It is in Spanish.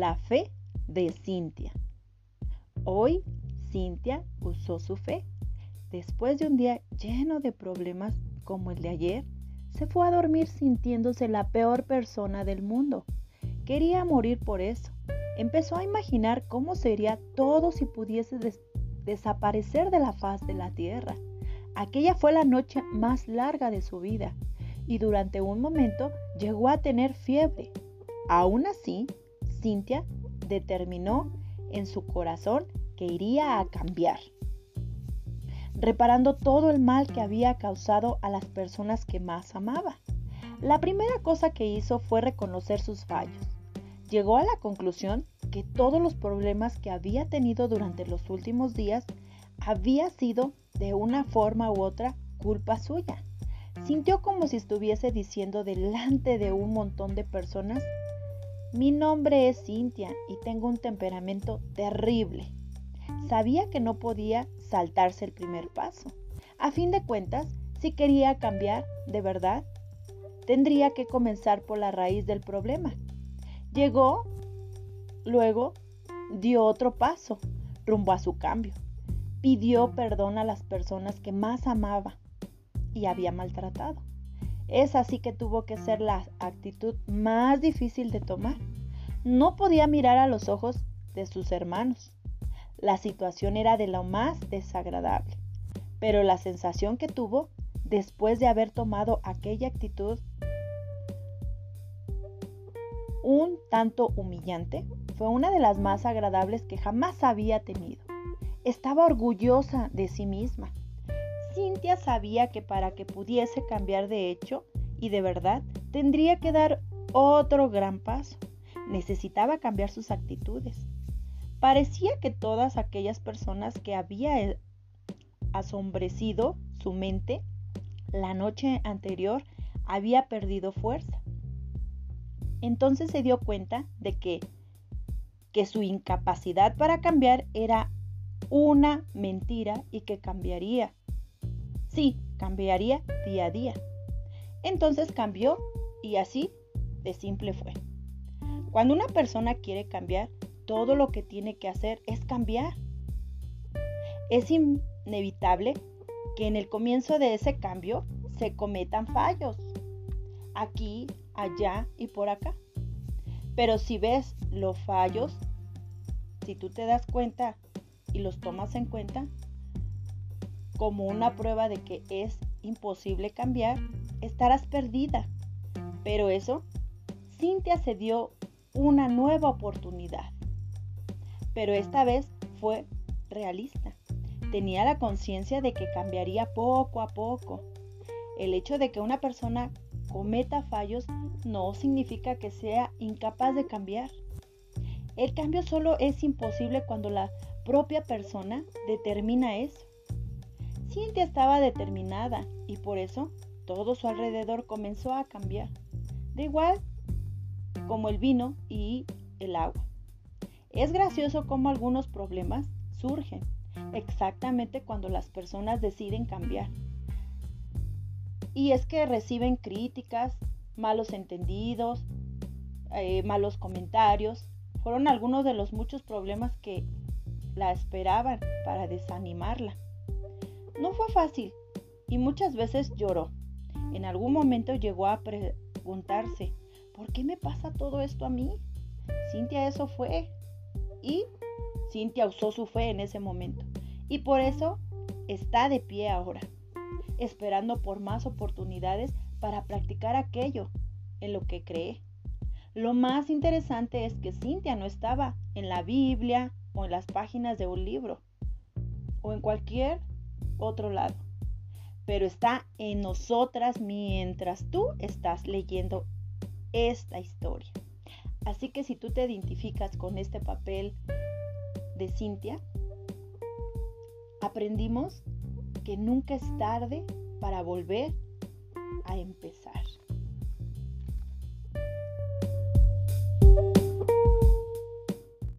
la fe de Cintia. Hoy Cintia usó su fe. Después de un día lleno de problemas como el de ayer, se fue a dormir sintiéndose la peor persona del mundo. Quería morir por eso. Empezó a imaginar cómo sería todo si pudiese desaparecer de la faz de la tierra. Aquella fue la noche más larga de su vida y durante un momento llegó a tener fiebre. Aún así, Cintia determinó en su corazón que iría a cambiar, reparando todo el mal que había causado a las personas que más amaba. La primera cosa que hizo fue reconocer sus fallos. Llegó a la conclusión que todos los problemas que había tenido durante los últimos días había sido de una forma u otra culpa suya. Sintió como si estuviese diciendo delante de un montón de personas, mi nombre es Cintia y tengo un temperamento terrible. Sabía que no podía saltarse el primer paso. A fin de cuentas, si quería cambiar de verdad, tendría que comenzar por la raíz del problema. Llegó, luego dio otro paso rumbo a su cambio. Pidió perdón a las personas que más amaba y había maltratado. Es así que tuvo que ser la actitud más difícil de tomar. No podía mirar a los ojos de sus hermanos. La situación era de lo más desagradable, pero la sensación que tuvo después de haber tomado aquella actitud un tanto humillante fue una de las más agradables que jamás había tenido. Estaba orgullosa de sí misma Cintia sabía que para que pudiese cambiar de hecho y de verdad, tendría que dar otro gran paso. Necesitaba cambiar sus actitudes. Parecía que todas aquellas personas que había eh, asombrecido su mente la noche anterior había perdido fuerza. Entonces se dio cuenta de que, que su incapacidad para cambiar era una mentira y que cambiaría Sí, cambiaría día a día. Entonces cambió y así de simple fue. Cuando una persona quiere cambiar, todo lo que tiene que hacer es cambiar. Es inevitable que en el comienzo de ese cambio se cometan fallos, aquí, allá y por acá. Pero si ves los fallos, si tú te das cuenta y los tomas en cuenta, como una prueba de que es imposible cambiar, estarás perdida. Pero eso, Cintia se dio una nueva oportunidad. Pero esta vez fue realista. Tenía la conciencia de que cambiaría poco a poco. El hecho de que una persona cometa fallos no significa que sea incapaz de cambiar. El cambio solo es imposible cuando la propia persona determina eso. Cintia estaba determinada y por eso todo su alrededor comenzó a cambiar, de igual como el vino y el agua. Es gracioso cómo algunos problemas surgen exactamente cuando las personas deciden cambiar. Y es que reciben críticas, malos entendidos, eh, malos comentarios. Fueron algunos de los muchos problemas que la esperaban para desanimarla. No fue fácil y muchas veces lloró. En algún momento llegó a preguntarse, ¿por qué me pasa todo esto a mí? Cintia eso fue. Y Cintia usó su fe en ese momento. Y por eso está de pie ahora, esperando por más oportunidades para practicar aquello en lo que cree. Lo más interesante es que Cintia no estaba en la Biblia o en las páginas de un libro o en cualquier otro lado, pero está en nosotras mientras tú estás leyendo esta historia. Así que si tú te identificas con este papel de Cintia, aprendimos que nunca es tarde para volver a empezar.